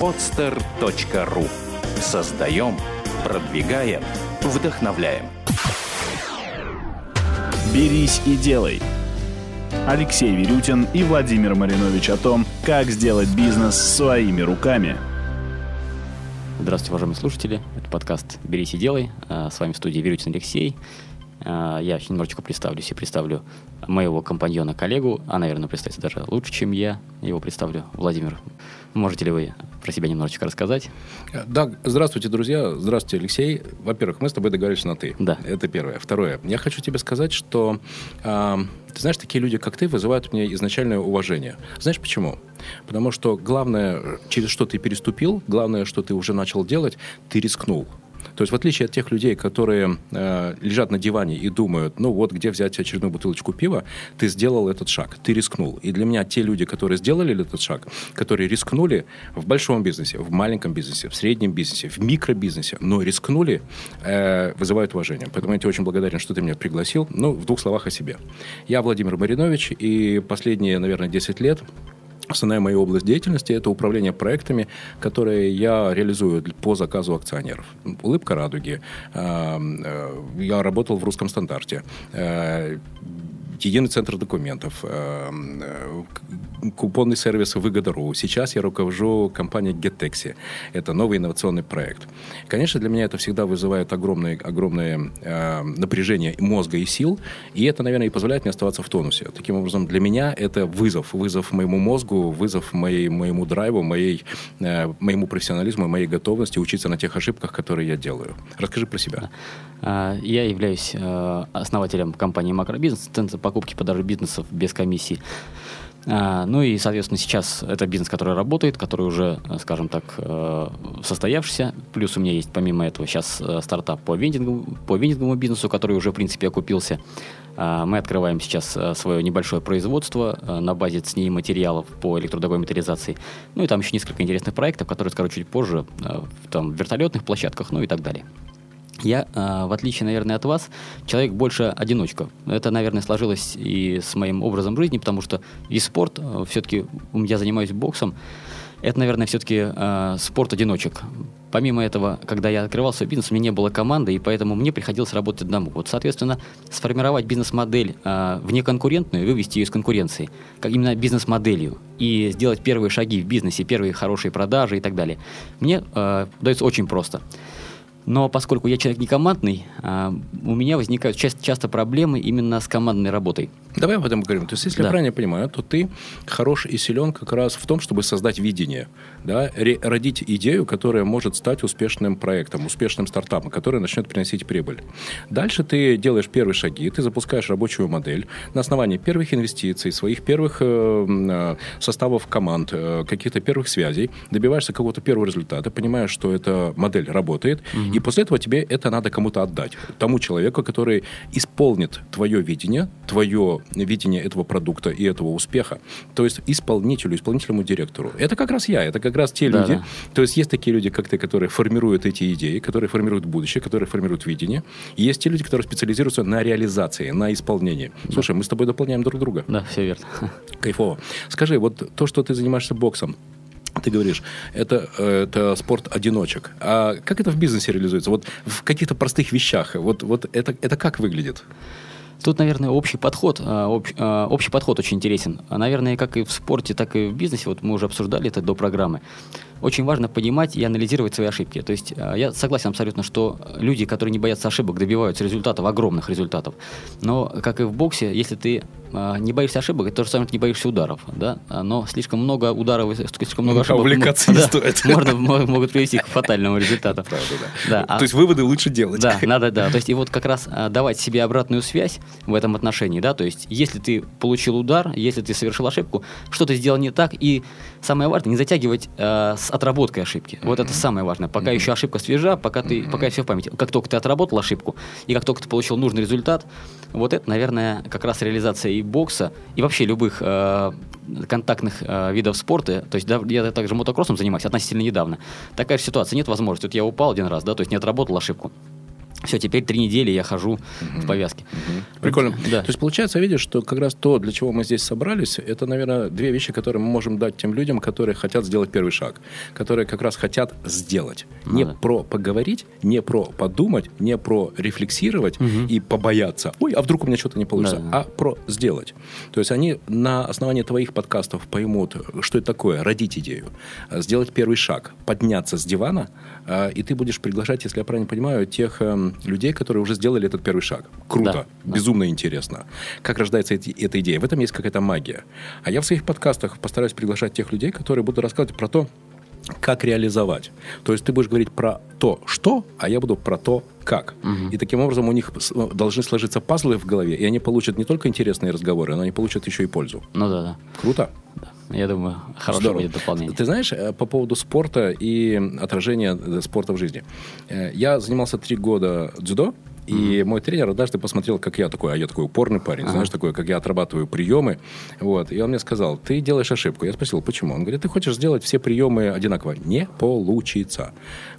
podster.ru Создаем, продвигаем, вдохновляем. «Берись и делай». Алексей Верютин и Владимир Маринович о том, как сделать бизнес своими руками. Здравствуйте, уважаемые слушатели. Это подкаст «Берись и делай». А, с вами в студии Верютин Алексей. А, я немножечко представлюсь и представлю моего компаньона, коллегу, а, наверное, представится даже лучше, чем я его представлю. Владимир, можете ли вы про себя немножечко рассказать? Да, здравствуйте, друзья. Здравствуйте, Алексей. Во-первых, мы с тобой договорились на «ты». Да. Это первое. Второе. Я хочу тебе сказать, что, э, ты знаешь, такие люди, как ты, вызывают мне изначальное уважение. Знаешь почему? Потому что главное, через что ты переступил, главное, что ты уже начал делать, ты рискнул. То есть в отличие от тех людей, которые э, лежат на диване и думают, ну вот где взять очередную бутылочку пива, ты сделал этот шаг, ты рискнул. И для меня те люди, которые сделали этот шаг, которые рискнули в большом бизнесе, в маленьком бизнесе, в среднем бизнесе, в микробизнесе, но рискнули, э, вызывают уважение. Поэтому я тебе очень благодарен, что ты меня пригласил. Ну, в двух словах о себе. Я Владимир Маринович, и последние, наверное, 10 лет Основная моя область деятельности – это управление проектами, которые я реализую по заказу акционеров. «Улыбка радуги». Э, э, я работал в русском стандарте э, единый центр документов, купонный сервис Выгода.ру. Сейчас я руковожу компанией GetTaxi. Это новый инновационный проект. Конечно, для меня это всегда вызывает огромное, огромное э, напряжение мозга и сил, и это, наверное, и позволяет мне оставаться в тонусе. Таким образом, для меня это вызов. Вызов моему мозгу, вызов моей, моему драйву, моей, э, моему профессионализму, моей готовности учиться на тех ошибках, которые я делаю. Расскажи про себя. А, я являюсь э, основателем компании «Макробизнес», центра покупки продажи бизнесов без комиссии. А, ну и, соответственно, сейчас это бизнес, который работает, который уже, скажем так, э, состоявшийся. Плюс у меня есть, помимо этого, сейчас э, стартап по вендингу, по вендинговому бизнесу, который уже, в принципе, окупился. А, мы открываем сейчас э, свое небольшое производство на базе ЦНИ материалов по электродовой металлизации. Ну и там еще несколько интересных проектов, которые скажу чуть позже, там, в вертолетных площадках, ну и так далее. Я, а, в отличие, наверное, от вас, человек больше одиночка. Это, наверное, сложилось и с моим образом жизни, потому что и спорт, а, все-таки я занимаюсь боксом, это, наверное, все-таки э, спорт одиночек. Помимо этого, когда я открывал свой бизнес, у меня не было команды, и поэтому мне приходилось работать одному. Вот, соответственно, сформировать бизнес-модель э, внеконкурентную, вывести ее из конкуренции, как именно бизнес-моделью, и сделать первые шаги в бизнесе, первые хорошие продажи и так далее, мне э, дается очень просто. Но поскольку я человек не командный, а, у меня возникают часто, проблемы именно с командной работой. Давай об этом поговорим. То есть, если да. я правильно понимаю, то ты хорош и силен как раз в том, чтобы создать видение, да, родить идею, которая может стать успешным проектом, успешным стартапом, который начнет приносить прибыль. Дальше ты делаешь первые шаги, ты запускаешь рабочую модель на основании первых инвестиций, своих первых э, э составов команд, э, каких-то первых связей, добиваешься какого-то первого результата, понимаешь, что эта модель работает, угу. И после этого тебе это надо кому-то отдать. Тому человеку, который исполнит твое видение, твое видение этого продукта и этого успеха. То есть исполнителю, исполнительному директору. Это как раз я, это как раз те да, люди. Да. То есть есть такие люди, как ты, которые формируют эти идеи, которые формируют будущее, которые формируют видение. И есть те люди, которые специализируются на реализации, на исполнении. Слушай, мы с тобой дополняем друг друга. Да, все верно. Кайфово. Скажи, вот то, что ты занимаешься боксом, ты говоришь, это, это спорт одиночек. А как это в бизнесе реализуется? Вот в каких-то простых вещах. Вот, вот это, это как выглядит? Тут, наверное, общий подход, а, общ, а, общий подход очень интересен. Наверное, как и в спорте, так и в бизнесе, вот мы уже обсуждали это до программы очень важно понимать и анализировать свои ошибки. То есть э, я согласен абсолютно, что люди, которые не боятся ошибок, добиваются результатов, огромных результатов. Но, как и в боксе, если ты э, не боишься ошибок, это то же самое, ты не боишься ударов. Да? Но слишком много ударов, слишком много ошибок... Увлекаться не да, стоит. Можно, могут привести к фатальному результату. Правда, да. да. А то есть выводы лучше делать. Да, надо, да. То есть и вот как раз э, давать себе обратную связь в этом отношении, да, то есть если ты получил удар, если ты совершил ошибку, что ты сделал не так, и самое важное, не затягивать э, с отработкой ошибки. Вот это самое важное. Пока еще ошибка свежа, пока ты, пока все в памяти. Как только ты отработал ошибку, и как только ты получил нужный результат, вот это, наверное, как раз реализация и бокса, и вообще любых э, контактных э, видов спорта. То есть да, я также мотокроссом занимаюсь относительно недавно. Такая же ситуация, нет возможности. Вот я упал один раз, да, то есть не отработал ошибку Все, теперь три недели я хожу в повязке. Прикольно. Да. То есть получается, видишь, что как раз то, для чего мы здесь собрались, это, наверное, две вещи, которые мы можем дать тем людям, которые хотят сделать первый шаг, которые как раз хотят сделать. Ну не про поговорить, не про подумать, не про рефлексировать и побояться. Ой, а вдруг у меня что-то не получится? Да. А про сделать. То есть они на основании твоих подкастов поймут, что это такое, родить идею, э, сделать первый шаг, подняться с дивана, э, и ты будешь приглашать, если я правильно понимаю, тех эм, людей, которые уже сделали этот первый шаг. Круто, Да, да. безумно интересно. Как рождается эти- эта идея? В этом есть какая-то магия. А я в своих подкастах постараюсь приглашать тех людей, которые будут рассказывать про то, как реализовать. То есть ты будешь говорить про то, что, а я буду про то, как. И таким образом у них с- должны сложиться пазлы в голове, и они получат не только интересные разговоры, но они получат еще и пользу. Ну да, да. Круто? Я думаю, хорошее Здорово. будет дополнение. Ты знаешь, э, по поводу спорта и отражения э, спорта в жизни. Э, Я занимался три года дзюдо, и мой тренер однажды посмотрел, как я такой, а я такой упорный парень, знаешь, такой, как я отрабатываю приемы. Вот. И он мне сказал, ты делаешь ошибку. Я спросил, почему? Он говорит, ты хочешь сделать все приемы одинаково. Не получится.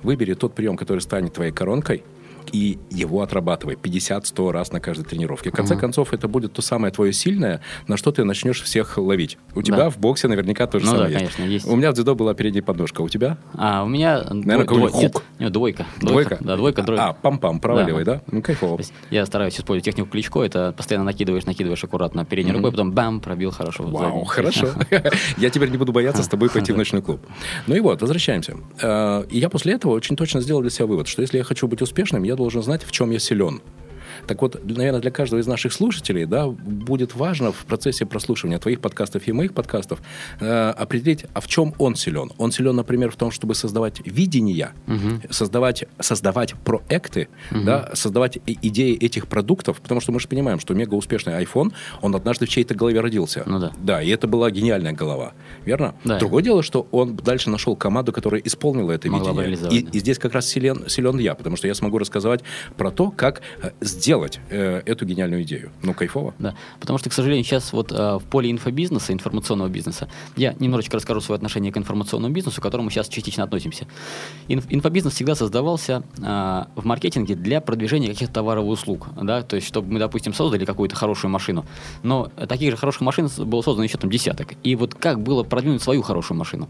Выбери тот прием, который станет твоей коронкой, и его отрабатывай 50-100 раз на каждой тренировке. В конце концов, это будет то самое твое сильное, на что ты начнешь всех ловить. У тебя Да. в боксе наверняка тоже Ну самое да, есть. конечно, есть. У меня в дзюдо была передняя подножка. У тебя? А у меня Наверное, дво- дво- нет, хук. нет, двойка. Двойка? Да, двойка, тройка. А, пам-пам, проваливай, Да. да? Ну, кайфово. Я стараюсь использовать технику Кличко, это постоянно накидываешь, накидываешь аккуратно передней рукой, потом бам, пробил хорошо. Вау, хорошо. Я теперь не буду бояться с тобой пойти в ночной клуб. Ну и вот, возвращаемся. Э, И я после этого очень точно сделал для себя вывод, что если я хочу быть успешным, я должен знать, в чем я силен. Так вот, наверное, для каждого из наших слушателей да, будет важно в процессе прослушивания твоих подкастов и моих подкастов э, определить, а в чем он силен. Он силен, например, в том, чтобы создавать видения, создавать, создавать проекты, да, создавать идеи этих продуктов, потому что мы же понимаем, что мега успешный iPhone, он однажды в чьей-то голове родился. Ну да. Да, и это была гениальная голова, верно? Да. Другое дело, что он дальше нашел команду, которая исполнила это Могла видение. И, и здесь как раз силен, силен я, потому что я смогу рассказать про то, как э, сделать э, эту гениальную идею. Ну, кайфово. Да, потому что, к сожалению, сейчас вот а, в поле инфобизнеса, информационного бизнеса, я немножечко расскажу свое отношение к информационному бизнесу, к которому сейчас частично относимся. Инф- инфобизнес всегда создавался а, в маркетинге для продвижения каких-то товаров и услуг, да, то есть, чтобы мы, допустим, создали какую-то хорошую машину, но таких же хороших машин было создано еще там десяток. И вот как было продвинуть свою хорошую машину?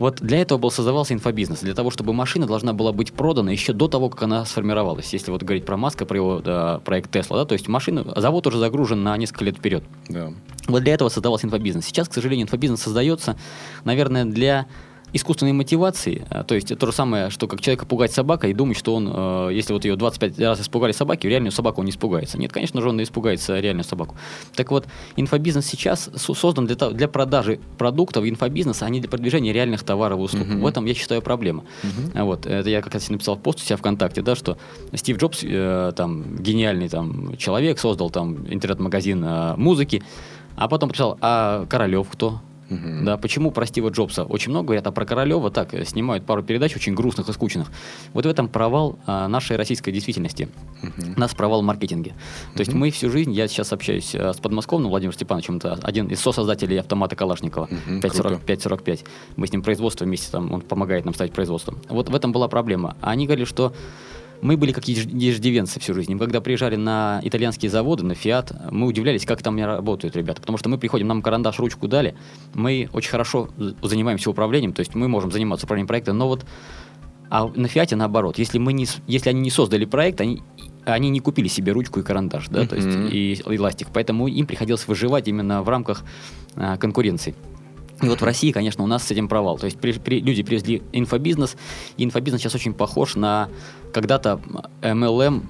Вот для этого был создавался инфобизнес, для того, чтобы машина должна была быть продана еще до того, как она сформировалась. Если вот говорить про Маска, про его да, проект Тесла, да, то есть машина, завод уже загружен на несколько лет вперед. Да. Вот для этого создавался инфобизнес. Сейчас, к сожалению, инфобизнес создается, наверное, для искусственной мотивации. А, То есть то же самое, что как человека пугать собакой и думать, что он, э, если вот ее 25 раз испугали собаки, реальную собаку он не испугается. Нет, конечно же, он испугается реальную собаку. Так вот, инфобизнес сейчас со- создан для, для продажи продуктов инфобизнеса, а не для продвижения реальных товаров и услуг. В этом, я считаю, проблема. А Вот, это я как раз написал пост у себя ВКонтакте, да, что Стив Джобс, э, там, гениальный там, человек, создал там интернет-магазин э, музыки, а потом написал, а Королев кто? Да, почему про Стива Джобса очень много говорят, а про Королева так, э, снимают пару передач очень грустных и скучных. Вот в этом провал а, нашей российской действительности. У нас провал в маркетинге. То есть мы всю жизнь, я сейчас общаюсь а, с подмосковным Владимиром Степановичем, это один из сосоздателей автомата Калашникова, Мгм, 540 круто. 545. Мы с ним производство вместе, там, он помогает нам ставить производство. Вот в этом была проблема. Они говорили, что мы были как еж- иждивенцы всю жизнь. Мы когда приезжали на итальянские заводы, на Фиат, мы удивлялись, как там работают ребята. Потому что мы приходим, нам карандаш, ручку дали, мы очень хорошо занимаемся управлением, то есть мы можем заниматься управлением проекта, но вот а на Фиате наоборот. Если, мы не, если они не создали проект, они, они не купили себе ручку и карандаш, да, то есть и, и ластик. Поэтому им приходилось выживать именно в рамках а, конкуренции. И вот в России, конечно, у нас с этим провал. То есть при- при- люди привезли инфобизнес, и инфобизнес сейчас очень похож на когда-то MLM,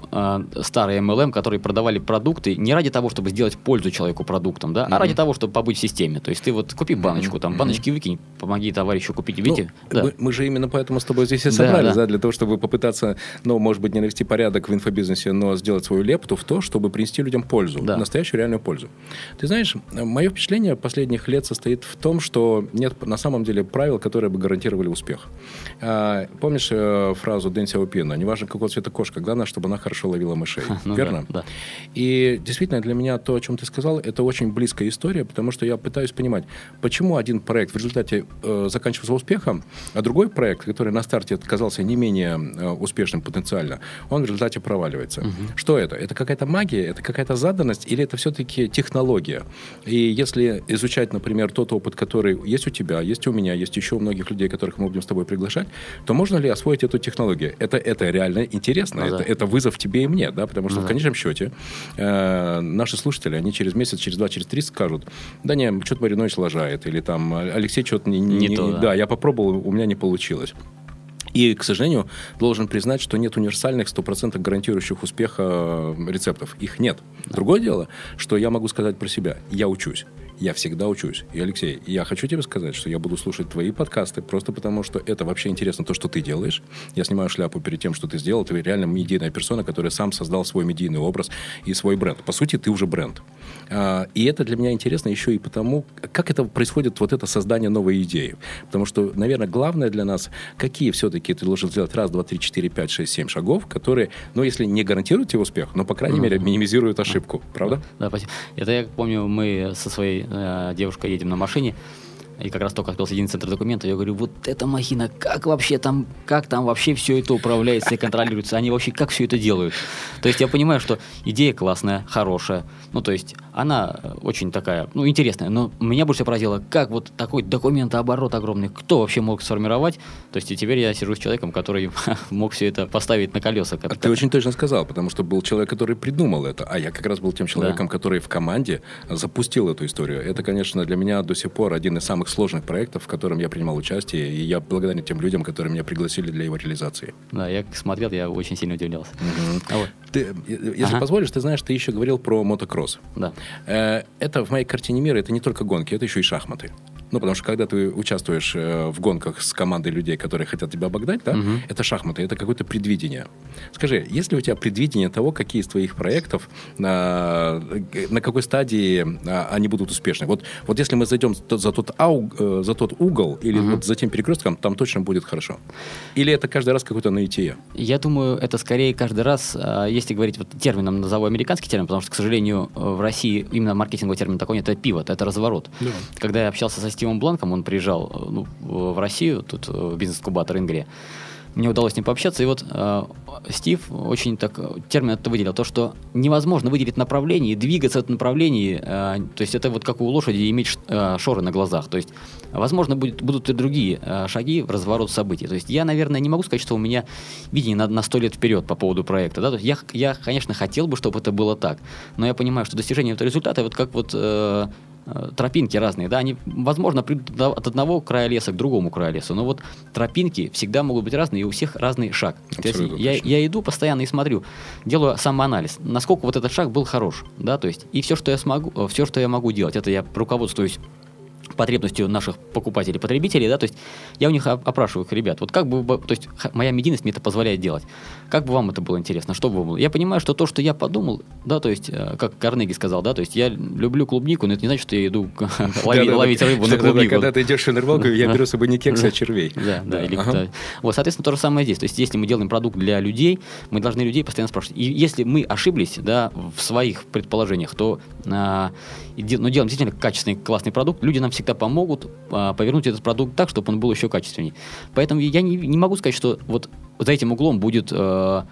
э, старый MLM, которые продавали продукты не ради того, чтобы сделать пользу человеку продуктом, да, а ради того, чтобы побыть в системе. То есть ты вот купи баночку, там, баночки выкинь, помоги товарищу купить, Ну, видите? Да. мы, мы же именно поэтому с тобой здесь и Да, собрались, да, да. для того, чтобы попытаться, ну, может быть, не навести порядок в инфобизнесе, но сделать свою лепту в то, чтобы принести людям пользу, Да. настоящую реальную пользу. Ты знаешь, мое впечатление последних лет состоит в том, что что нет на самом деле правил, которые бы гарантировали успех. А, помнишь э, фразу Дэн Сяопина? Неважно, какого цвета кошка, главное, чтобы она хорошо ловила мышей. Ну Верно? да, да. И действительно, для меня то, о чем ты сказал, это очень близкая история, потому что я пытаюсь понимать, почему один проект в результате э, заканчивался успехом, а другой проект, который на старте казался не менее э, успешным потенциально, он в результате проваливается. Что это? Это какая-то магия, это какая-то заданность или это все-таки технология? И если изучать, например, тот опыт, который есть у тебя, есть у меня, есть еще у многих людей, которых мы будем с тобой приглашать, то можно ли освоить эту технологию? Это, это реально интересно, Ну это, да. это вызов тебе и мне, да, потому что Ну в конечном счете э, наши слушатели, они через месяц, через два, через три скажут, да не, что-то Маринович лажает, или там Алексей что-то не, Не то, да. да, я попробовал, у меня не получилось. И, к сожалению, должен признать, что нет универсальных, 100% гарантирующих успеха э, рецептов. Их нет. Другое дело, что я могу сказать про себя. Я учусь. Я всегда учусь. И, Алексей, я хочу тебе сказать, что я буду слушать твои подкасты просто потому, что это вообще интересно, то, что ты делаешь. Я снимаю шляпу перед тем, что ты сделал. Ты реально медийная персона, которая сам создал свой медийный образ и свой бренд. По сути, ты уже бренд. А, И это для меня интересно еще и потому, как это происходит, вот это создание новой идеи. Потому что, наверное, главное для нас, какие все-таки ты должен сделать раз, два, три, четыре, пять, шесть, семь шагов, которые, ну, если не гарантируют тебе успех, но, по крайней мере, минимизируют ошибку. Правда? Да, спасибо. Это я помню, мы со своей э, девушкой едем на машине, и как раз только открылся единый центр документов, я говорю, вот эта махина, как вообще там, как там вообще все это управляется и контролируется, они вообще как все это делают? То есть я понимаю, что идея классная, хорошая, ну то есть она э, очень такая, ну интересная, но меня больше поразило, как вот такой документооборот огромный, кто вообще мог сформировать? То есть и теперь я сижу с человеком, который мог все это поставить на колеса. А Ты очень точно сказал, потому что был человек, который придумал это, а я как раз был тем человеком, который в команде запустил эту историю. Это, конечно, для меня до сих пор один из самых сложных проектов, в котором я принимал участие, и я благодарен тем людям, которые меня пригласили для его реализации. Да, я смотрел, я очень сильно удивлялся. А вот, Ты, если Ага. позволишь, ты знаешь, ты еще говорил про мотокросс. да. Э, Это в моей картине мира, это не только гонки, это еще и шахматы. Ну, потому что когда ты участвуешь э, в гонках с командой людей, которые хотят тебя обогнать, да, Мгм. это шахматы, это какое-то предвидение. Скажи, есть ли у тебя предвидение того, какие из твоих проектов, на, на какой стадии они будут успешны? Вот, вот если мы зайдем за тот, за тот, ау- э, за тот угол или Мгм. вот за тем перекрестком, там точно будет хорошо. Или это каждый раз какое-то наитие? Я думаю, это скорее каждый раз, если говорить вот термином, назову американский термин, потому что, к сожалению, э, в России именно маркетинговый термин такой нет, это пивот, это разворот. Да. Когда я общался со Стивом Бланком, он приезжал э, ну, в Россию, тут э, в бизнес-кубатор Ингрия, мне удалось с ним пообщаться, и вот э, Стив очень так э, термин это выделил, то, что невозможно выделить направление и двигаться в этом направлении, э, то есть это вот как у лошади иметь э, шоры на глазах, то есть возможно будет, будут и другие э, шаги в разворот событий. То есть я, наверное, не могу сказать, что у меня видение на, на 100 лет вперед по поводу проекта, да, то есть я, я, конечно, хотел бы, чтобы это было так, но я понимаю, что достижение этого результата, вот как вот э, тропинки разные, да, они, возможно, придут от одного края леса к другому краю леса, но вот тропинки всегда могут быть разные, и у всех разный шаг. То есть я, я иду постоянно и смотрю, делаю самоанализ, насколько вот этот шаг был хорош, да, то есть и все, что я смогу, все, что я могу делать, это я руководствуюсь потребностью наших покупателей, потребителей, да, то есть я у них оп- опрашиваю их, ребят, вот как бы, то есть моя медийность мне это позволяет делать, как бы вам это было интересно, что бы вам было? Я понимаю, что то, что я подумал, да, то есть, э, как Карнеги сказал, да, то есть я люблю клубнику, но это не значит, что я иду ловить рыбу на клубнику. Когда ты идешь в рыбалку, я беру с собой не кексы, а червей. Да, да, или. Вот, соответственно, то же самое здесь. То есть, если мы делаем продукт для людей, мы должны людей постоянно спрашивать. И если мы ошиблись, да, в своих предположениях, то а, но делаем действительно качественный, классный продукт, люди нам всегда помогут а, повернуть этот продукт так, чтобы он был еще качественней. Поэтому я не, не могу сказать, что вот за этим углом будет э,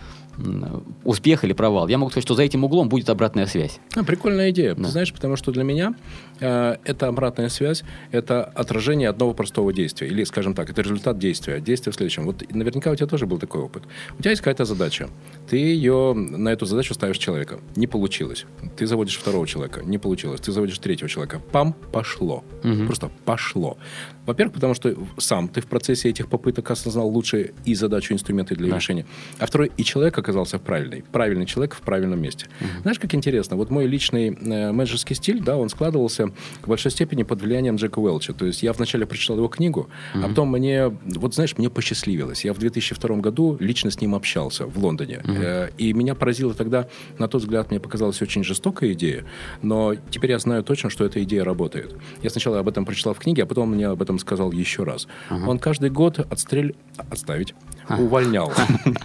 успех или провал. Я могу сказать, что за этим углом будет обратная связь. А, прикольная идея. Да. Ты знаешь, потому что для меня это обратная связь, это отражение одного простого действия. Или, скажем так, это результат действия. Действие в следующем. Вот наверняка у тебя тоже был такой опыт. У тебя есть какая-то задача. Ты ее на эту задачу ставишь человека. Не получилось. Ты заводишь второго человека. Не получилось. Ты заводишь третьего человека. Пам, пошло. Мгм. Просто пошло. Во-первых, потому что сам ты в процессе этих попыток осознал лучше и задачу, инструменты для Да. решения. А второй, и человека, оказался правильный. Правильный человек в правильном месте. Uh-huh. Знаешь, как интересно, вот мой личный э, менеджерский стиль, да, он складывался в большой степени под влиянием Джека Уэлча. То есть я вначале прочитал его книгу, uh-huh. а потом мне, вот знаешь, мне посчастливилось. Я в 2002 году лично с ним общался в Лондоне. Э, и меня поразило тогда, на тот взгляд, мне показалась очень жестокая идея, но теперь я знаю точно, что эта идея работает. Я сначала об этом прочитал в книге, а потом мне об этом сказал еще раз. Uh-huh. Он каждый год отстрель... отставить, увольнял.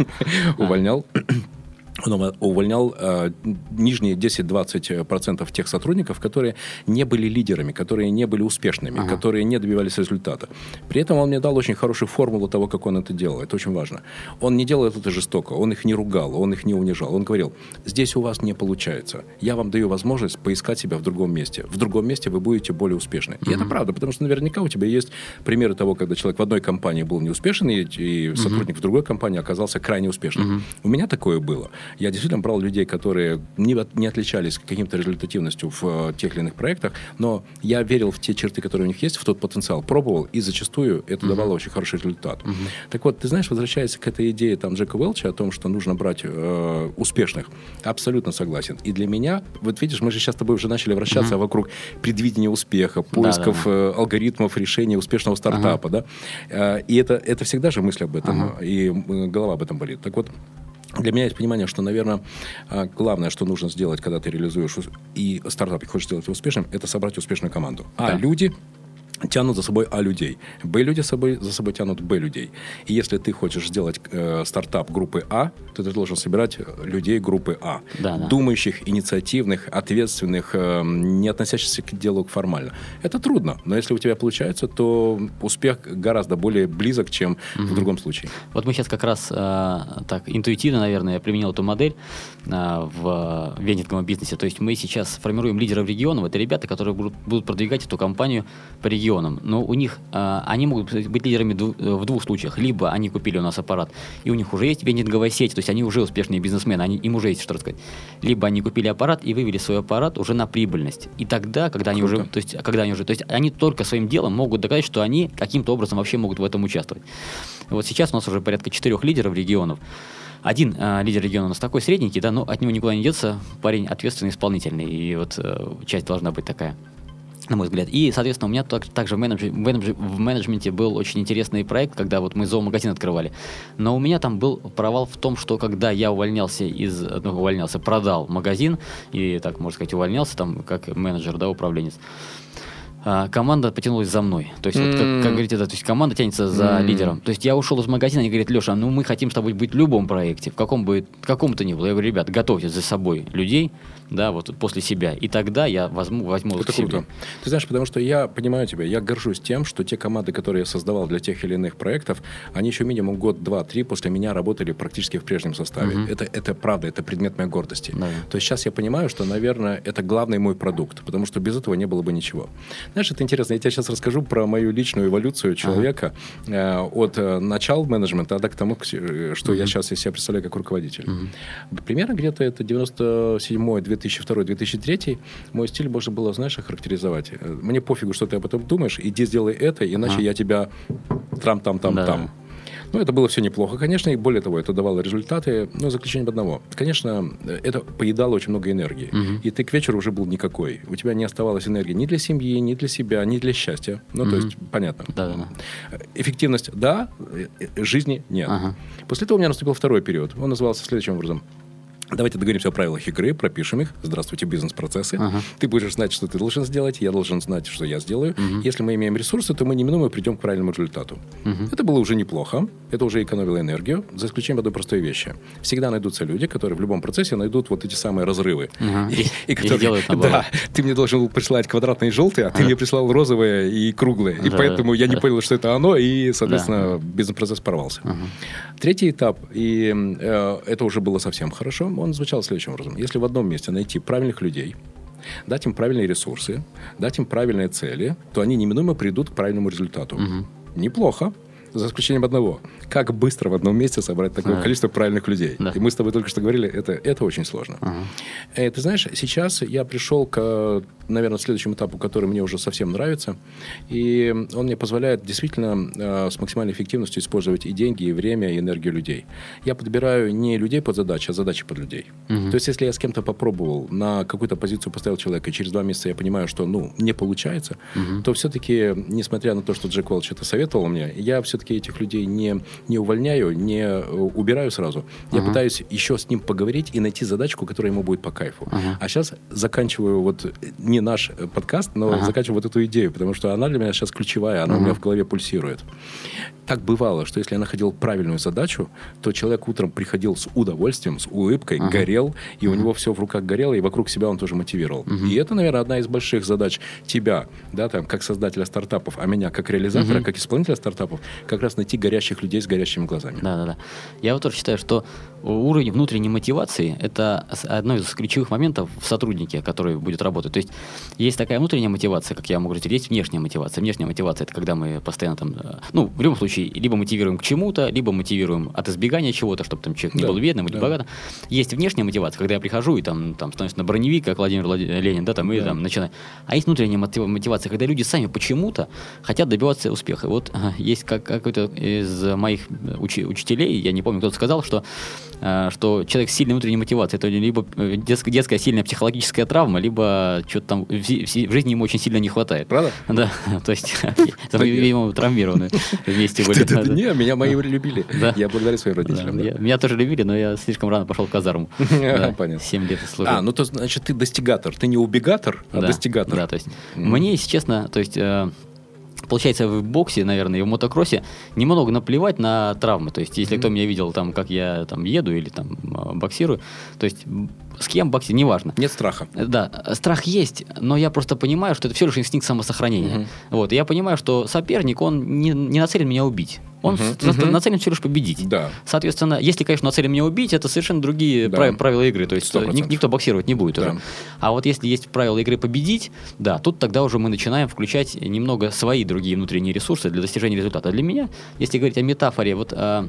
Увольнял он увольнял э, нижние 10-20% тех сотрудников, которые не были лидерами, которые не были успешными, ага. которые не добивались результата. При этом он мне дал очень хорошую формулу того, как он это делал. Это очень важно. Он не делал это жестоко, он их не ругал, он их не унижал. Он говорил, здесь у вас не получается. Я вам даю возможность поискать себя в другом месте. В другом месте вы будете более успешны. И это правда, потому что наверняка у тебя есть примеры того, когда человек в одной компании был неуспешен, и, и сотрудник в другой компании оказался крайне успешным. У меня такое было. Я действительно брал людей, которые не, не отличались каким-то результативностью в э, тех или иных проектах, но я верил в те черты, которые у них есть, в тот потенциал, пробовал, и зачастую это uh-huh. давало очень хороший результат. Uh-huh. Так вот, ты знаешь, возвращаясь к этой идее там Джека Уэлча о том, что нужно брать э, успешных, абсолютно согласен. И для меня, вот видишь, мы же сейчас с тобой уже начали вращаться uh-huh. вокруг предвидения успеха, поисков да, да, да. Э, алгоритмов решения успешного стартапа, uh-huh. да, э, и это, это всегда же мысль об этом, uh-huh. и голова об этом болит. Так вот, для меня есть понимание, что, наверное, а, главное, что нужно сделать, когда ты реализуешь и стартап и хочешь сделать его успешным, это собрать успешную команду. А да. люди тянут за собой А людей. Б люди за собой, за собой тянут Б людей. И если ты хочешь сделать э, стартап группы А, то ты должен собирать людей группы А. Да, да. Думающих, инициативных, ответственных, э, не относящихся к делу формально. Это трудно, но если у тебя получается, то успех гораздо более близок, чем угу. в другом случае. Вот мы сейчас как раз э, так интуитивно, наверное, я применил эту модель э, в вендинговом бизнесе. То есть мы сейчас формируем лидеров регионов. Это ребята, которые будут, будут продвигать эту компанию по региону регионам, но у них э, они могут быть лидерами в двух случаях. Либо они купили у нас аппарат, и у них уже есть вендинговая сеть, то есть они уже успешные бизнесмены, они, им уже есть что рассказать. Либо они купили аппарат и вывели свой аппарат уже на прибыльность. И тогда, когда они уже, то есть, когда они уже, то есть они только своим делом могут доказать, что они каким-то образом вообще могут в этом участвовать. Вот сейчас у нас уже порядка четырех лидеров регионов. Один э, лидер региона у нас такой средненький, да, но от него никуда не деться, парень ответственный, исполнительный, и вот э, часть должна быть такая на мой взгляд. И, соответственно, у меня так, также в, менедж, в, менедж, в менеджменте был очень интересный проект, когда вот мы зоомагазин открывали. Но у меня там был провал в том, что когда я увольнялся из, ну, увольнялся, продал магазин, и, так можно сказать, увольнялся там как менеджер, да, управленец, а, команда потянулась за мной. То есть, mm-hmm. вот, как, как говорите, да, то есть команда тянется за mm-hmm. лидером. То есть я ушел из магазина, они говорят, Леша, ну мы хотим с тобой быть в любом проекте, в каком бы, каком то ни было. Я говорю, ребят, готовьте за собой людей, да, вот после себя. И тогда я возьму, возьму Это круто. Себе. Ты знаешь, потому что я понимаю тебя, я горжусь тем, что те команды, которые я создавал для тех или иных проектов, они еще минимум год, два, три после меня работали практически в прежнем составе. Угу. Это, это правда, это предмет моей гордости. Да. То есть сейчас я понимаю, что, наверное, это главный мой продукт, потому что без этого не было бы ничего. Знаешь, это интересно, я тебе сейчас расскажу про мою личную эволюцию человека ага. э, от э, начала менеджмента а к тому, э, что угу. я сейчас из себя представляю как руководитель. Угу. Примерно где-то это 97-й, 2002-2003 мой стиль можно было, знаешь, охарактеризовать. Мне пофигу, что ты об этом думаешь, иди сделай это, иначе а. я тебя трам-там-там-там. Ну, это было все неплохо, конечно, и более того, это давало результаты, но заключение одного. Конечно, это поедало очень много энергии, угу. и ты к вечеру уже был никакой. У тебя не оставалось энергии ни для семьи, ни для себя, ни для счастья. Ну, угу. то есть, понятно. Да, да, да. Эффективность, да, жизни нет. Ага. После этого у меня наступил второй период. Он назывался следующим образом. Давайте договоримся о правилах игры, пропишем их. Здравствуйте, бизнес-процессы. Ага. Ты будешь знать, что ты должен сделать, я должен знать, что я сделаю. Угу. Если мы имеем ресурсы, то мы неминуемо придем к правильному результату. Угу. Это было уже неплохо, это уже экономило энергию, за исключением одной простой вещи. Всегда найдутся люди, которые в любом процессе найдут вот эти самые разрывы. Ага. И, и, которые, и делают Да, ты мне должен был присылать квадратные и желтые, а ага. ты мне прислал розовые и круглые. И поэтому я не понял, что это оно, и, соответственно, да. бизнес-процесс порвался. Ага. Третий этап, и э, это уже было совсем хорошо, он звучал следующим образом. Если в одном месте найти правильных людей, дать им правильные ресурсы, дать им правильные цели, то они неминуемо придут к правильному результату. Угу. Неплохо. За исключением одного. Как быстро в одном месте собрать такое Да. количество правильных людей. Да. И мы с тобой только что говорили, это, это очень сложно. Э, Ты знаешь, сейчас я пришел к, наверное, следующему этапу, который мне уже совсем нравится. И он мне позволяет действительно э, с максимальной эффективностью использовать и деньги, и время, и энергию людей. Я подбираю не людей под задачи, а задачи под людей. То есть, если я с кем-то попробовал, на какую-то позицию поставил человека, и через два месяца я понимаю, что ну, не получается, то все-таки, несмотря на то, что Джек Уолч это советовал мне, я все-таки этих людей не, не увольняю, не э, убираю сразу. Я пытаюсь еще с ним поговорить и найти задачку, которая ему будет по кайфу. А сейчас заканчиваю вот э, не наш э, подкаст, но заканчиваю вот эту идею, потому что она для меня сейчас ключевая, она у меня в голове пульсирует. Так бывало, что если я находил правильную задачу, то человек утром приходил с удовольствием, с улыбкой, горел, и у него все в руках горело, и вокруг себя он тоже мотивировал. И это, наверное, одна из больших задач тебя, да, там, как создателя стартапов, а меня как реализатора, как исполнителя стартапов, как раз найти горящих людей с горящими глазами. Да, да, да. Я вот тоже считаю, что уровень внутренней мотивации – это одно из ключевых моментов в сотруднике, который будет работать. То есть есть такая внутренняя мотивация, как я могу говорить, есть внешняя мотивация. Внешняя мотивация – это когда мы постоянно там, э, ну, в любом случае, либо мотивируем к чему-то, либо мотивируем от избегания чего-то, чтобы там человек не Да, был бедным или да. богатым. Есть внешняя мотивация, когда я прихожу и там, там становлюсь на броневик, как Владимир Влади- Ленин, да, там, и Да. там начинаю. А есть внутренняя мотив- мотивация, когда люди сами почему-то хотят добиваться успеха. И вот есть как, какой-то из моих учи- учителей, я не помню, кто-то сказал, что, э, что человек с сильной внутренней мотивацией, это либо э, детская, детская сильная психологическая травма, либо что-то там в, в- жизни ему очень сильно не хватает. Правда? Да, то есть, видимо, травмированы вместе были. Не, меня мои любили. Я благодарю своим родителям. меня тоже любили, но я слишком рано пошел в казарму. Понятно. Семь лет служил. А, ну то значит ты достигатор. Ты не убегатор, а достигатор. Да, то есть мне, если честно, то есть э, получается в боксе, наверное, и в мотокроссе немного наплевать на травмы. То есть если кто меня видел там, как я там еду или там э, боксирую, то есть с кем боксирую, неважно. Нет страха. Да, страх есть, но я просто понимаю, что это все лишь инстинкт самосохранения. Вот, и я понимаю, что соперник, он не, не нацелен меня убить. Он мгм. нацелен все лишь победить. Да. Соответственно, если, конечно, нацелен меня убить, это совершенно другие Да. прав- правила игры. То есть э, процентов. никто боксировать не будет Да. уже. А вот если есть правила игры победить, да, тут тогда уже мы начинаем включать немного свои другие внутренние ресурсы для достижения результата. Для меня, если говорить о метафоре, вот а,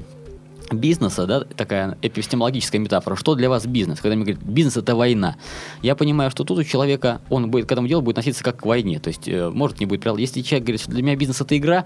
бизнеса, да, такая эпистемологическая метафора, что для вас бизнес? Когда мне говорят, бизнес это война. Я понимаю, что тут у человека, он будет к этому делу будет относиться как к войне. То есть, э, может, не будет правил. Если человек говорит, что для меня бизнес это игра,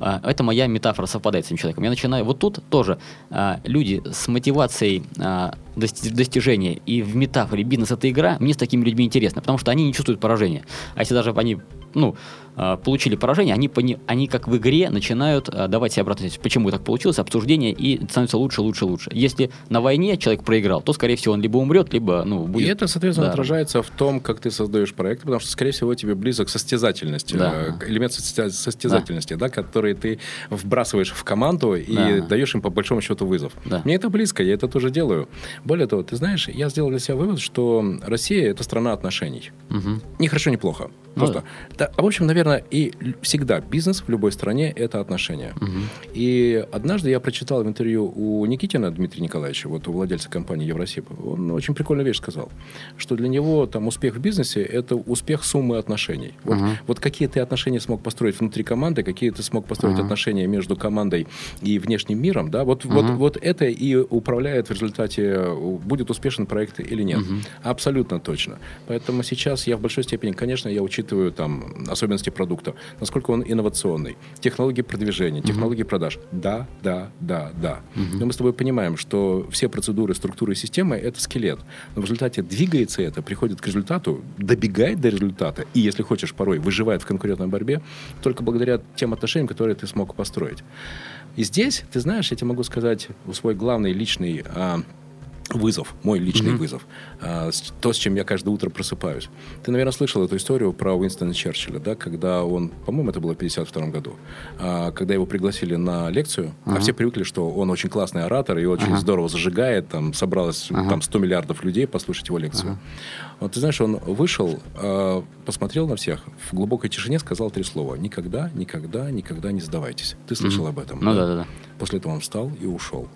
а, это моя метафора совпадает с этим человеком. Я начинаю, вот тут тоже а, люди с мотивацией а, достижения и в метафоре бизнес это игра, мне с такими людьми интересно, потому что они не чувствуют поражения. А если даже они ну, а, получили поражение, они, они как в игре начинают а, давать себе обратную связь, почему так получилось, обсуждение, и становится лучше, лучше, лучше. Если на войне человек проиграл, то, скорее всего, он либо умрет, либо, ну, будет... И это, соответственно, Да. отражается в том, как ты создаешь проект, потому что, скорее всего, тебе близок состязательность, Да. э, элемент состя- состязательности, да. который ты вбрасываешь в команду и Да. даешь им, по большому счету, вызов. Да. Мне это близко, я это тоже делаю. Более того, ты знаешь, я сделал для себя вывод, что Россия – это страна отношений. Мгм. Не хорошо, не плохо. Ну Просто. Да, а в общем, наверное, и всегда бизнес в любой стране – это отношения. И однажды я прочитал в интервью у Никитина Дмитрия Николаевича, вот у владельца компании Евросип, он очень прикольную вещь сказал, что для него там успех в бизнесе – это успех суммы отношений. Вот, вот какие ты отношения смог построить внутри команды, какие ты смог построить отношения между командой и внешним миром, да, вот, вот, вот это и управляет в результате, будет успешен проект или нет. Абсолютно точно. Поэтому сейчас я в большой степени, конечно, я учитываю там особенности продукта, насколько он инновационный, технологии продвижения, технологии продаж. Да, да, да, да. Но мы с тобой понимаем, что все процедуры, структуры системы – это скелет. Но в результате двигается это, приходит к результату, добегает до результата, и, если хочешь, порой выживает в конкурентной борьбе, только благодаря тем отношениям, которые ты смог построить. И здесь, ты знаешь, я тебе могу сказать свой главный личный а, вызов, мой личный вызов, а, то, с чем я каждое утро просыпаюсь. Ты, наверное, слышал эту историю про Уинстона Черчилля, да, когда он, по-моему, это было в 52 году, а, когда его пригласили на лекцию, а все привыкли, что он очень классный оратор и очень здорово зажигает, там собралось там 100 миллиардов людей послушать его лекцию. Вот ты знаешь, он вышел, а, посмотрел на всех, в глубокой тишине сказал три слова: никогда, никогда, никогда не сдавайтесь. Ты слышал об этом? Ну да, да, да. После этого он встал и ушел.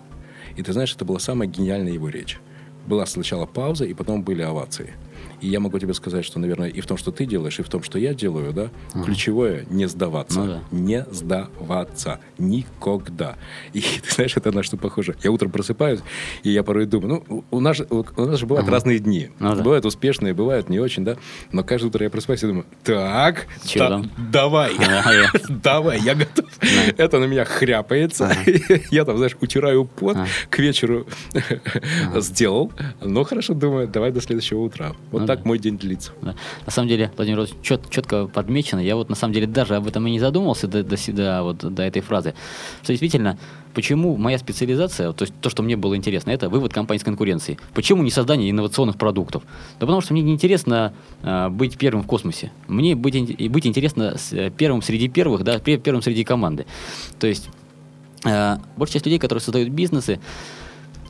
И ты знаешь, это была самая гениальная его речь. Была сначала пауза, и потом были овации. И я могу тебе сказать, что, наверное, и в том, что ты делаешь, и в том, что я делаю, да, ключевое не сдаваться. Ну да. Не сдаваться. Никогда. И ты знаешь, это на что похоже. Я утром просыпаюсь, и я порой думаю, ну, у нас, же- у нас же бывают разные дни. Ну да. Бывают успешные, бывают не очень, да. Но каждое утро я просыпаюсь и думаю, так, да- давай, давай, я готов. Это на меня хряпается. Я там, знаешь, утираю пот, к вечеру сделал. Но хорошо думаю, давай до следующего утра. Вот Ну так да. мой день длится. Да. На самом деле, Владимир Владимирович, чет- четко подмечено. Я вот на самом деле даже об этом и не задумывался до, до, сюда, вот, до этой фразы. Что действительно, почему моя специализация, то есть то, что мне было интересно, это вывод компании с конкуренции. Почему не создание инновационных продуктов? Да потому что мне неинтересно а, быть первым в космосе. Мне быть, и быть интересно э, первым среди первых, да, пе- первым среди команды. То есть э, большая часть людей, которые создают бизнесы,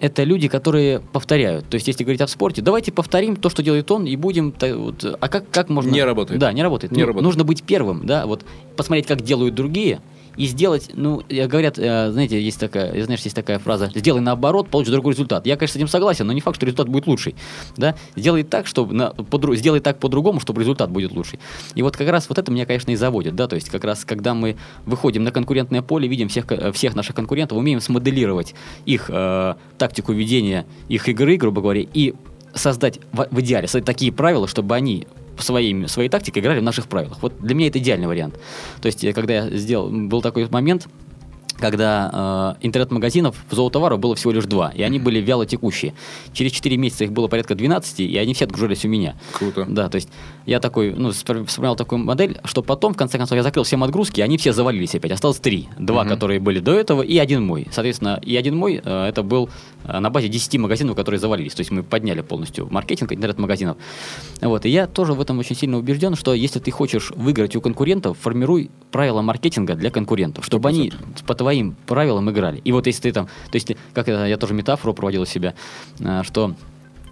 это люди, которые повторяют. То есть, если говорить о спорте, давайте повторим то, что делает он, и будем... вот, а как, как можно... Не работает. Да, не работает. Не Ну, работает. Нужно быть первым, да, вот посмотреть, как делают другие, и сделать, ну, э, говорят, э, знаете, есть такая, знаешь, есть такая фраза, сделай наоборот, получишь другой результат. Я, конечно, с этим согласен, но не факт, что результат будет лучший, да. Сделай так, чтобы, на, по-дру- сделай так по-другому, чтобы результат будет лучший. И вот как раз вот это меня, конечно, и заводит, да, то есть как раз, когда мы выходим на конкурентное поле, видим всех, ко- всех наших конкурентов, умеем смоделировать их э, тактику ведения, их игры, грубо говоря, и создать в, в идеале создать такие правила, чтобы они своей, своей тактикой играли в наших правилах. Вот для меня это идеальный вариант. То есть, э, когда я сделал, был такой момент, когда э, интернет-магазинов в зоотовару было всего лишь два, и они были вяло текущие. Через 4 месяца их было порядка 12, и они все отгружались у меня. Круто. Да, то есть я такой, ну, сформировал такую модель, что потом, в конце концов, я закрыл всем отгрузки, и они все завалились опять. Осталось три. Два, которые были до этого, и один мой. Соответственно, и один мой, э, это был на базе 10 магазинов, которые завалились. То есть мы подняли полностью маркетинг интернет-магазинов. Вот, и я тоже в этом очень сильно убежден, что если ты хочешь выиграть у конкурентов, формируй правила маркетинга для конкурентов, чтобы они по твоим правилам играли. И вот если ты там, то есть, как это, я тоже метафору проводил у себя, э, что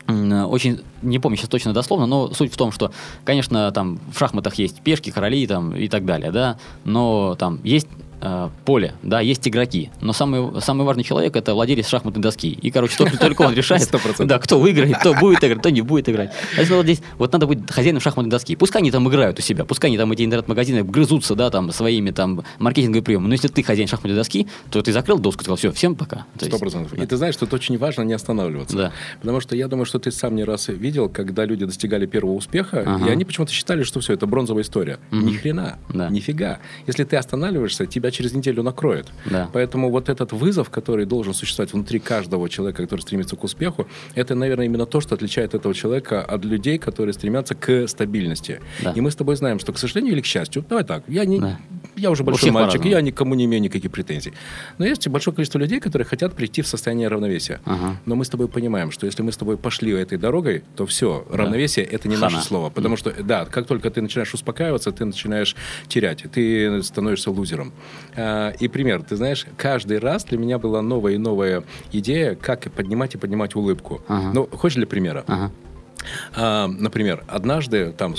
очень, не помню сейчас точно дословно, но суть в том, что, конечно, там в шахматах есть пешки, короли там, и так далее, да, но там есть э, поле, да, есть игроки, но самый, самый важный человек это владелец шахматной доски. И, короче, только, только он решает, Сто процентов. да, кто выиграет, кто будет играть, кто не будет играть. А если вот здесь, вот надо быть хозяином шахматной доски. Пускай они там играют у себя, пускай они там эти интернет-магазины грызутся, да, там, своими там маркетинговыми приемами. Но если ты хозяин шахматной доски, то ты закрыл доску сказал, все, всем пока. То Сто процентов. да. И ты знаешь, тут очень важно не останавливаться. Да. Потому что я думаю, что ты сам не раз видел, когда люди достигали первого успеха, Ага. и они почему-то считали, что все, это бронзовая история. Ни хрена. Да. Нифига. Если ты останавливаешься, тебя через неделю накроет. Да. Поэтому вот этот вызов, который должен существовать внутри каждого человека, который стремится к успеху, это, наверное, именно то, что отличает этого человека от людей, которые стремятся к стабильности. Да. И мы с тобой знаем, что, к сожалению или к счастью, давай так, я, не, Да. Я уже большой мальчик, по-разному. я никому не имею никаких претензий. Но есть большое количество людей, которые хотят прийти в состояние равновесия. Ага. Но мы с тобой понимаем, что если мы с тобой пошли этой дорогой, то все, равновесие это не Хана. наше слово. Потому что, да, как только ты начинаешь успокаиваться, ты начинаешь терять, ты становишься лузером. А, И пример, ты знаешь, каждый раз для меня была новая и новая идея, как поднимать и поднимать улыбку. Ага. Ну, хочешь для примера? Ага. А, например, однажды там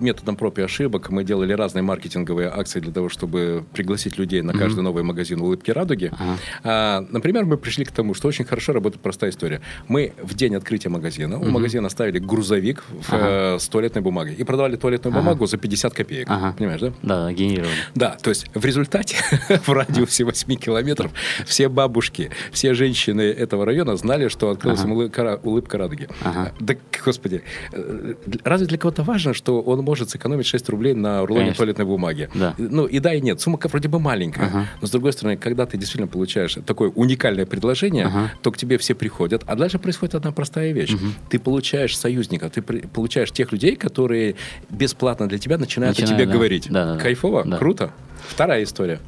методом проб и ошибок мы делали разные маркетинговые акции для того, чтобы пригласить людей на каждый новый магазин улыбки радуги. Ага. А, например, мы пришли к тому, что очень хорошо работает простая история. Мы в день открытия магазина у магазина ставили грузовик в, э, с туалетной бумагой и продавали туалетную Ага. бумагу за 50 копеек. Ага. Понимаешь, да? Да, генерировали. Да, то есть в результате в радиусе 8 километров все бабушки, все женщины этого района знали, что открылась Ага. улыбка, улыбка радуги. Ага. Да, господи, э, разве для кого-то важно, что он может сэкономить 6 рублей на рулоне Конечно. туалетной бумаги? Да. Ну, и да, и нет. Сумма вроде бы маленькая. Ага. Но, с другой стороны, когда ты действительно получаешь такое уникальное предложение, Ага. то к тебе все приходят. А дальше происходит одна простая вещь. Ты получаешь союзника, ты получаешь тех людей, которые бесплатно для тебя начинают о Начинают, тебе да. говорить. Да, да. Кайфово? Да. Круто. Вторая история.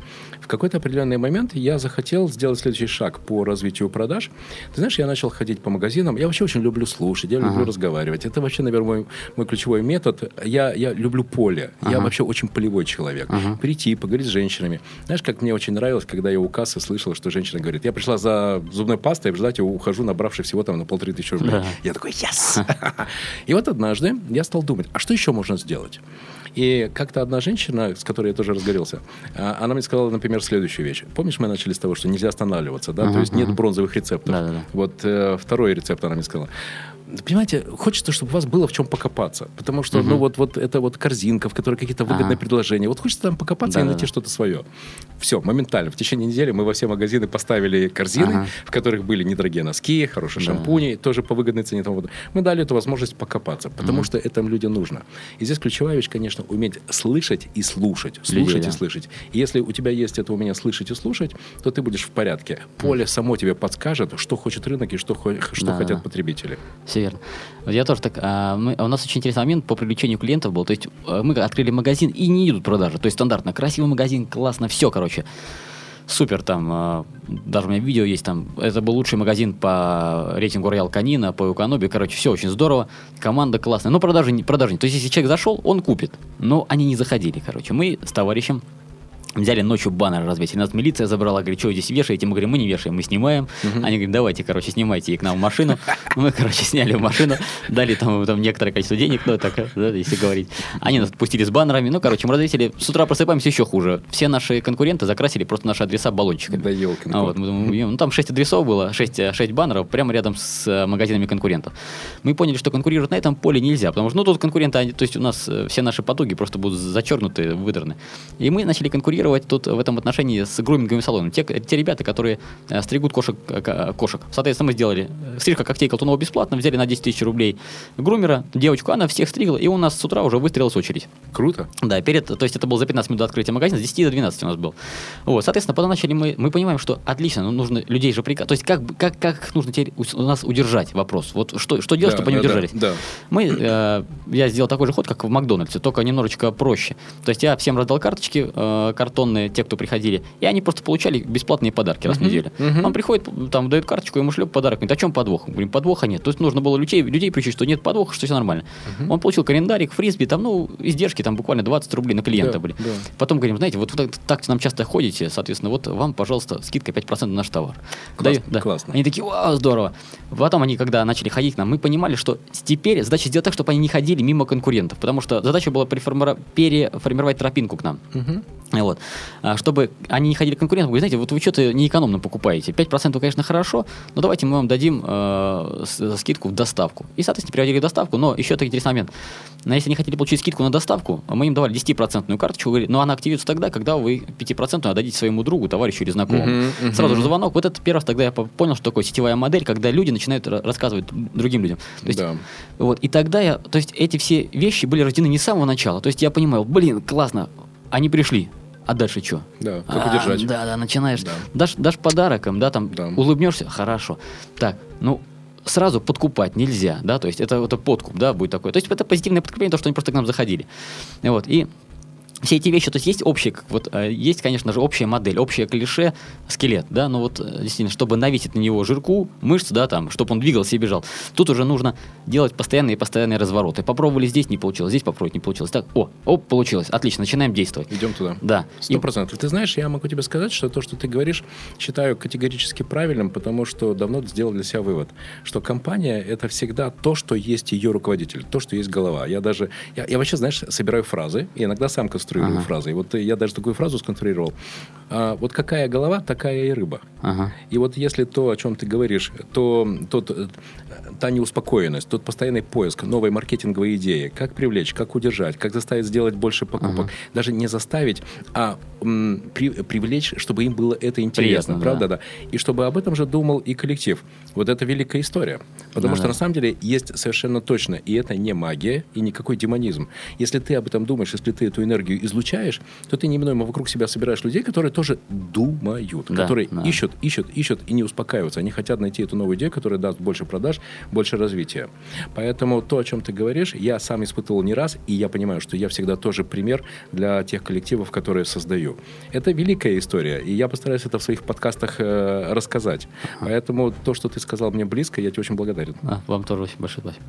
В какой-то определенный момент я захотел сделать следующий шаг по развитию продаж. Ты знаешь, я начал ходить по магазинам. Я вообще очень люблю слушать, я люблю Ага. разговаривать. Это вообще, наверное, мой, мой ключевой метод. Я, я люблю поле. Я Ага. вообще очень полевой человек. Ага. Прийти, поговорить с женщинами. Знаешь, как мне очень нравилось, когда я у кассы слышал, что женщина говорит, я пришла за зубной пастой, в результате ухожу, набравши всего там на полторы тысячи рублей. Да. Я такой, yes! И вот однажды я стал думать, а что еще можно сделать? И как-то одна женщина, с которой я тоже разгорелся, а, она мне сказала, например, следующую вещь. Помнишь, мы начали с того, что нельзя останавливаться, да? Ага, То есть нет ага. бронзовых рецептов. Да-да-да. Вот э, второй рецепт она мне сказала. Понимаете, хочется, чтобы у вас было в чем покопаться. Потому что, ну, вот, вот это вот корзинка, в которой какие-то выгодные Ага. предложения. Вот хочется там покопаться и Да-да-да. найти что-то свое. Все, моментально. В течение недели мы во все магазины поставили корзины, Ага. в которых были недорогие носки, хорошие Да. шампуни, тоже по выгодной цене. и тому подобное. Мы дали эту возможность покопаться, потому что это людям нужно. И здесь ключевая вещь, конечно, уметь слышать и слушать. Слушать Людей, и да. слышать. И если у тебя есть это умение слышать и слушать, то ты будешь в порядке. Поле само тебе подскажет, что хочет рынок и что, что Да, хотят да. потребители. Все верно. Я тоже так... а, мы- у нас очень интересный момент по привлечению клиентов был. То есть э, мы открыли магазин и не идут продажи. То есть стандартно. Красивый магазин, классно, все, короче. Супер там. а, Даже у меня видео есть там. Это был лучший магазин по рейтингу Роял Канина, по Юканоби. Короче, все очень здорово. Команда классная. Но продажи, продажи. То есть если человек зашел, он купит. Но они не заходили, короче. Мы с товарищем Взяли ночью баннер развесили. Нас милиция забрала, говорит, что вы здесь вешаете? Мы говорим, мы не вешаем, мы снимаем. Они говорят, давайте, короче, снимайте и к нам в машину. Мы, короче, сняли в машину, дали там, там некоторое количество денег, ну, так, да, если говорить. Они нас отпустили с баннерами, ну, короче, мы развесили. С утра просыпаемся еще хуже. Все наши конкуренты закрасили просто наши адреса баллончиками. Да елкин А вот, ну, там 6 адресов было, 6, 6 баннеров прямо рядом с э, магазинами конкурентов. Мы поняли, что конкурировать на этом поле нельзя, потому что, ну, тут конкуренты, они- то есть у нас э, все наши потуги просто будут зачеркнуты, выдраны. И мы начали конкурировать тут в этом отношении с груминговым салоном. Те, те ребята, которые э, стригут кошек, э, ко- кошек. Соответственно, мы сделали э, стрижка когтей Колтунова бесплатно, взяли на 10 тысяч рублей грумера, девочку, она всех стригла, и у нас с утра уже выстрелилась очередь. Круто. Да, перед, то есть это было за 15 минут до открытия магазина, с 10 до 12 у нас был. Вот, соответственно, потом начали мы, мы понимаем, что отлично, ну, нужно людей же приказ, то есть как, как, как нужно теперь у, нас удержать, вопрос. Вот что, что делать, Да, чтобы они да, да, удержались? да. Мы, э, я сделал такой же ход, как в Макдональдсе, только немножечко проще. То есть я всем раздал карточки э, картонные, те, кто приходили, и они просто получали бесплатные подарки раз в неделю. Он приходит, там дает карточку, ему шлеп подарок, говорит, о чем подвох? Мы говорим, подвоха нет. То есть нужно было людей, людей приучить, что нет подвоха, что все нормально. Он получил календарик, фрисби, там, ну, издержки там буквально 20 рублей на клиента были. Потом говорим, знаете, вот вы так, нам часто ходите, соответственно, вот вам, пожалуйста, скидка 5% на наш товар. Классно. Они такие, вау, здорово. Потом они, когда начали ходить к нам, мы понимали, что теперь задача сделать так, чтобы они не ходили мимо конкурентов, потому что задача была переформировать тропинку к нам. Вот. А, Чтобы они не ходили к конкурентам, говорят, знаете, вот вы что-то неэкономно покупаете. 5% конечно, хорошо, но давайте мы вам дадим э, с- скидку в доставку. И, соответственно, переводили в доставку, но еще такой интересный момент. Но если они хотели получить скидку на доставку, мы им давали 10% карточку, говорили, но она активируется тогда, когда вы 5% отдадите своему другу, товарищу или знакомому. Мгм, мгм. Сразу же звонок. Вот это первый раз тогда я по- понял, что такое сетевая модель, когда люди начинают ра- рассказывать другим людям. То есть, Да. вот, и тогда я, то есть эти все вещи были рождены не с самого начала. То есть я понимал, блин, классно, они пришли. А дальше что? Да, как удержать? Да, да, начинаешь. Да. Дашь, дашь подарок им, да, там Да. улыбнешься, хорошо. Так, ну, сразу подкупать нельзя, да, то есть это, это подкуп, да, будет такой. То есть это позитивное подкрепление, то, что они просто к нам заходили. Вот, и все эти вещи, то есть есть общие, как вот, э, есть, конечно же, общая модель, общее клише, скелет, да, но вот э, действительно, чтобы навесить на него жирку, мышц, да, там, чтобы он двигался и бежал, тут уже нужно делать постоянные и постоянные развороты. Попробовали здесь, не получилось, здесь попробовать не получилось. Так, о, оп, получилось, отлично, начинаем действовать. Идем туда. Да. И- Сто процентов. Ты знаешь, я могу тебе сказать, что то, что ты говоришь, считаю категорически правильным, потому что давно сделал для себя вывод, что компания – это всегда то, что есть ее руководитель, то, что есть голова. Я даже, я, я вообще, знаешь, собираю фразы, и иногда сам конструирую Ага. фразы. И вот я даже такую фразу сконструировал. А, вот какая голова, такая и рыба. Ага. И вот если то, о чем ты говоришь, то тот, э, та неуспокоенность, тот постоянный поиск новой маркетинговой идеи, как привлечь, как удержать, как заставить сделать больше покупок, Ага. даже не заставить, а м, при- привлечь, чтобы им было это интересно, Приятно, правда, да. да. И чтобы об этом же думал и коллектив. Вот это великая история. Потому Ну что на самом деле есть совершенно точно, и это не магия, и никакой демонизм. Если ты об этом думаешь, если ты эту энергию излучаешь, то ты неминуемо вокруг себя собираешь людей, которые тоже думают, Да, которые да. ищут, ищут, ищут и не успокаиваются. Они хотят найти эту новую идею, которая даст больше продаж, больше развития. Поэтому то, о чем ты говоришь, я сам испытывал не раз, и я понимаю, что я всегда тоже пример для тех коллективов, которые создаю. Это великая история, и я постараюсь это в своих подкастах э, рассказать. Поэтому то, что ты сказал мне близко, я тебе очень благодарен. А, вам тоже очень большое спасибо.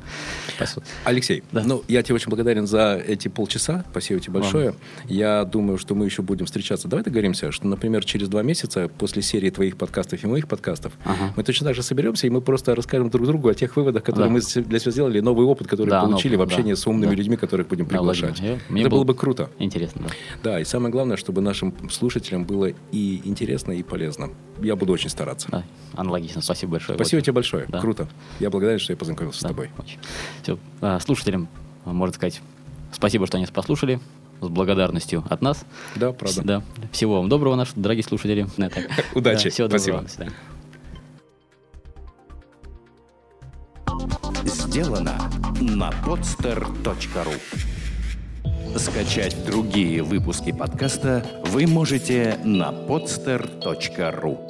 Спасибо. Алексей, Да. ну, я тебе очень благодарен за эти полчаса. Спасибо тебе большое. Я думаю, что мы еще будем встречаться. Давай договоримся, что, например, через два месяца после серии твоих подкастов и моих подкастов Ага. мы точно так же соберемся, и мы просто расскажем друг другу о тех выводах, которые Да. мы для себя сделали, новый опыт, который Да, получили новый, в общении да. с умными Да. людьми, которых будем Да, приглашать. я- мне Это был- было бы круто. Интересно, да. Да, и самое главное, чтобы нашим слушателям было и интересно, и полезно. Я буду очень стараться. Да, аналогично. Спасибо большое. Спасибо Владимир. тебе большое. Да. Круто. Я благодарен, что я познакомился Да, с тобой. очень. Все, а, слушателям, можно сказать, спасибо, что они нас послушали. С благодарностью от нас. Да, правда. Да. Всего вам доброго, наши дорогие слушатели. Удачи. Да, всего Спасибо. доброго. До свидания. Сделано на podster.ru Скачать другие выпуски подкаста вы можете на podster.ru